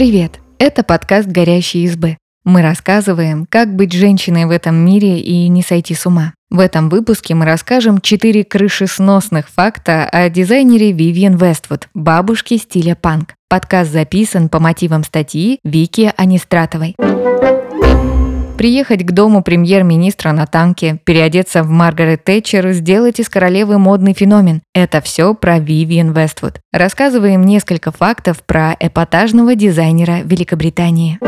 Привет! Это подкаст «Горящие избы». Мы рассказываем, как быть женщиной в этом мире и не сойти с ума. В этом выпуске мы расскажем четыре крышесносных факта о дизайнере Вивиан Вествуд, бабушке стиля панк. Подкаст записан по мотивам статьи Вики Анистратовой. Приехать к дому премьер-министра на танке, переодеться в Маргарет Тэтчер, сделать из королевы модный феномен – это все про Вивиан Вествуд. Рассказываем несколько фактов про эпатажного дизайнера Великобритании.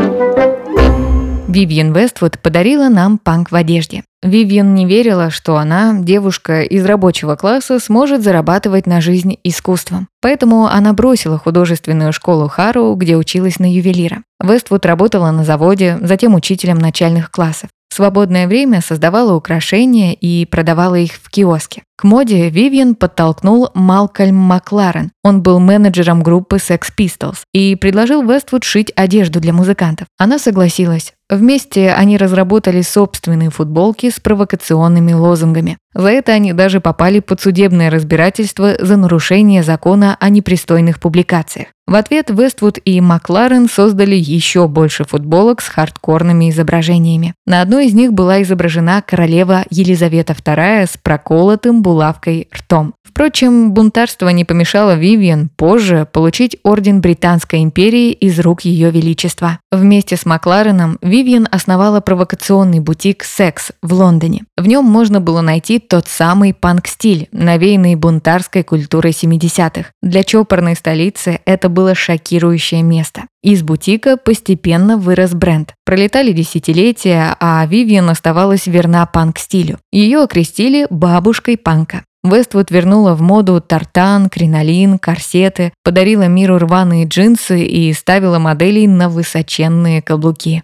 Вивиан Вествуд подарила нам панк в одежде. Вивиан не верила, что она, девушка из рабочего класса, сможет зарабатывать на жизнь искусством. Поэтому она бросила художественную школу Харроу, где училась на ювелира. Вествуд работала на заводе, затем учителем начальных классов. В свободное время создавала украшения и продавала их в киоске. К моде Вивиан подтолкнул Малкольм Макларен. Он был менеджером группы Sex Pistols и предложил Вествуд шить одежду для музыкантов. Она согласилась. Вместе они разработали собственные футболки с провокационными лозунгами. За это они даже попали под судебное разбирательство за нарушение закона о непристойных публикациях. В ответ Вествуд и Макларен создали еще больше футболок с хардкорными изображениями. На одной из них была изображена королева Елизавета II с проколотым булавкой ртом. Впрочем, бунтарство не помешало Вивиан позже получить орден Британской империи из рук Ее Величества. Вместе с Маклареном Вивиан основала провокационный бутик «Секс» в Лондоне. В нем можно было найти тот самый панк-стиль, навеянный бунтарской культурой 70-х. Для чопорной столицы это было шокирующее место. Из бутика постепенно вырос бренд. Пролетали десятилетия, а Вивиан оставалась верна панк-стилю. Ее окрестили бабушкой панка. Вествуд вернула в моду тартан, кринолин, корсеты, подарила миру рваные джинсы и ставила моделей на высоченные каблуки.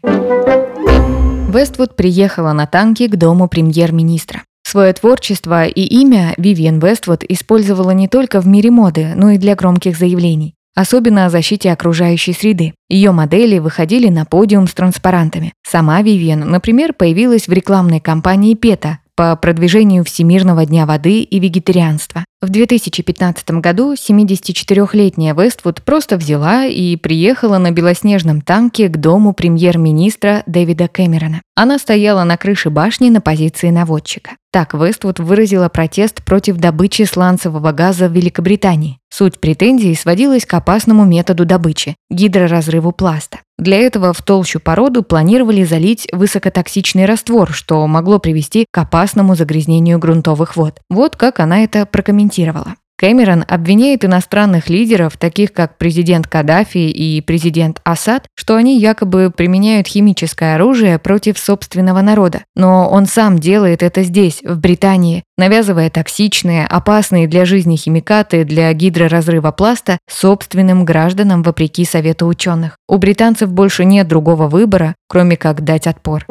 Вествуд приехала на танке к дому премьер-министра. Свое творчество и имя Вивиан Вествуд использовала не только в мире моды, но и для громких заявлений особенно о защите окружающей среды. Ее модели выходили на подиум с транспарантами. Сама Вивиан, например, появилась в рекламной кампании PETA, по продвижению Всемирного дня воды и вегетарианства. В 2015 году 74-летняя Вествуд просто взяла и приехала на белоснежном танке к дому премьер-министра Дэвида Кэмерона. Она стояла на крыше башни на позиции наводчика. Так Вествуд выразила протест против добычи сланцевого газа в Великобритании. Суть претензий сводилась к опасному методу добычи – гидроразрыву пласта. Для этого в толщу породу планировали залить высокотоксичный раствор, что могло привести к опасному загрязнению грунтовых вод. Вот как она это прокомментировала. Кэмерон обвиняет иностранных лидеров, таких как президент Каддафи и президент Асад, что они якобы применяют химическое оружие против собственного народа. Но он сам делает это здесь, в Британии, навязывая токсичные, опасные для жизни химикаты для гидроразрыва пласта собственным гражданам вопреки совету ученых. У британцев больше нет другого выбора, кроме как дать отпор.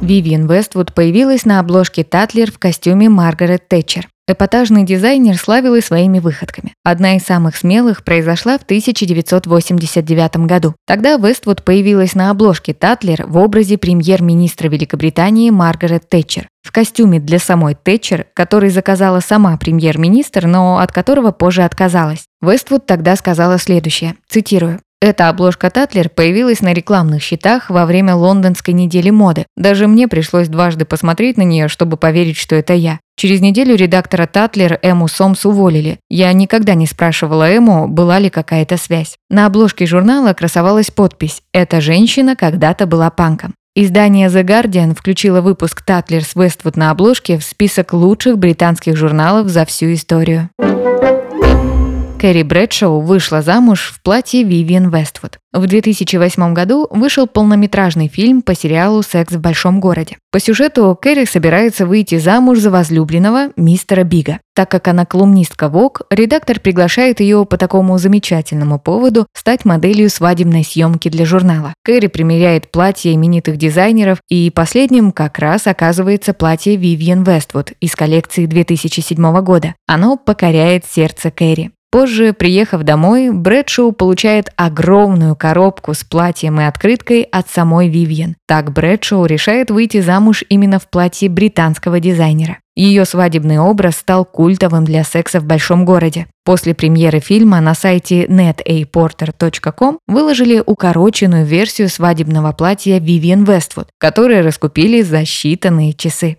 Вивиан Вествуд появилась на обложке Татлер в костюме Маргарет Тэтчер. Эпатажный дизайнер славилась своими выходками. Одна из самых смелых произошла в 1989 году. Тогда Вествуд появилась на обложке Татлер в образе премьер-министра Великобритании Маргарет Тэтчер. В костюме для самой Тэтчер, который заказала сама премьер-министр, но от которого позже отказалась. Вествуд тогда сказала следующее, цитирую. Эта обложка Татлер появилась на рекламных щитах во время лондонской недели моды. Даже мне пришлось дважды посмотреть на нее, чтобы поверить, что это я. Через неделю редактора Татлер Эму Сомс уволили. Я никогда не спрашивала Эму, была ли какая-то связь. На обложке журнала красовалась подпись «Эта женщина когда-то была панком». Издание The Guardian включило выпуск Татлер с Вествуд на обложке в список лучших британских журналов за всю историю. Кэрри Брэдшоу вышла замуж в платье Вивиан Вествуд. В 2008 году вышел полнометражный фильм по сериалу «Секс в большом городе». По сюжету Кэрри собирается выйти замуж за возлюбленного мистера Бига. Так как она колумнистка ВОК, редактор приглашает ее по такому замечательному поводу стать моделью свадебной съемки для журнала. Кэрри примеряет платье именитых дизайнеров, и последним как раз оказывается платье Вивиан Вествуд из коллекции 2007 года. Оно покоряет сердце Кэрри. Позже, приехав домой, Брэдшоу получает огромную коробку с платьем и открыткой от самой Вивьен. Так Брэдшоу решает выйти замуж именно в платье британского дизайнера. Ее свадебный образ стал культовым для секса в большом городе. После премьеры фильма на сайте netaporter.com выложили укороченную версию свадебного платья Вивиан Вествуд, которое раскупили за считанные часы.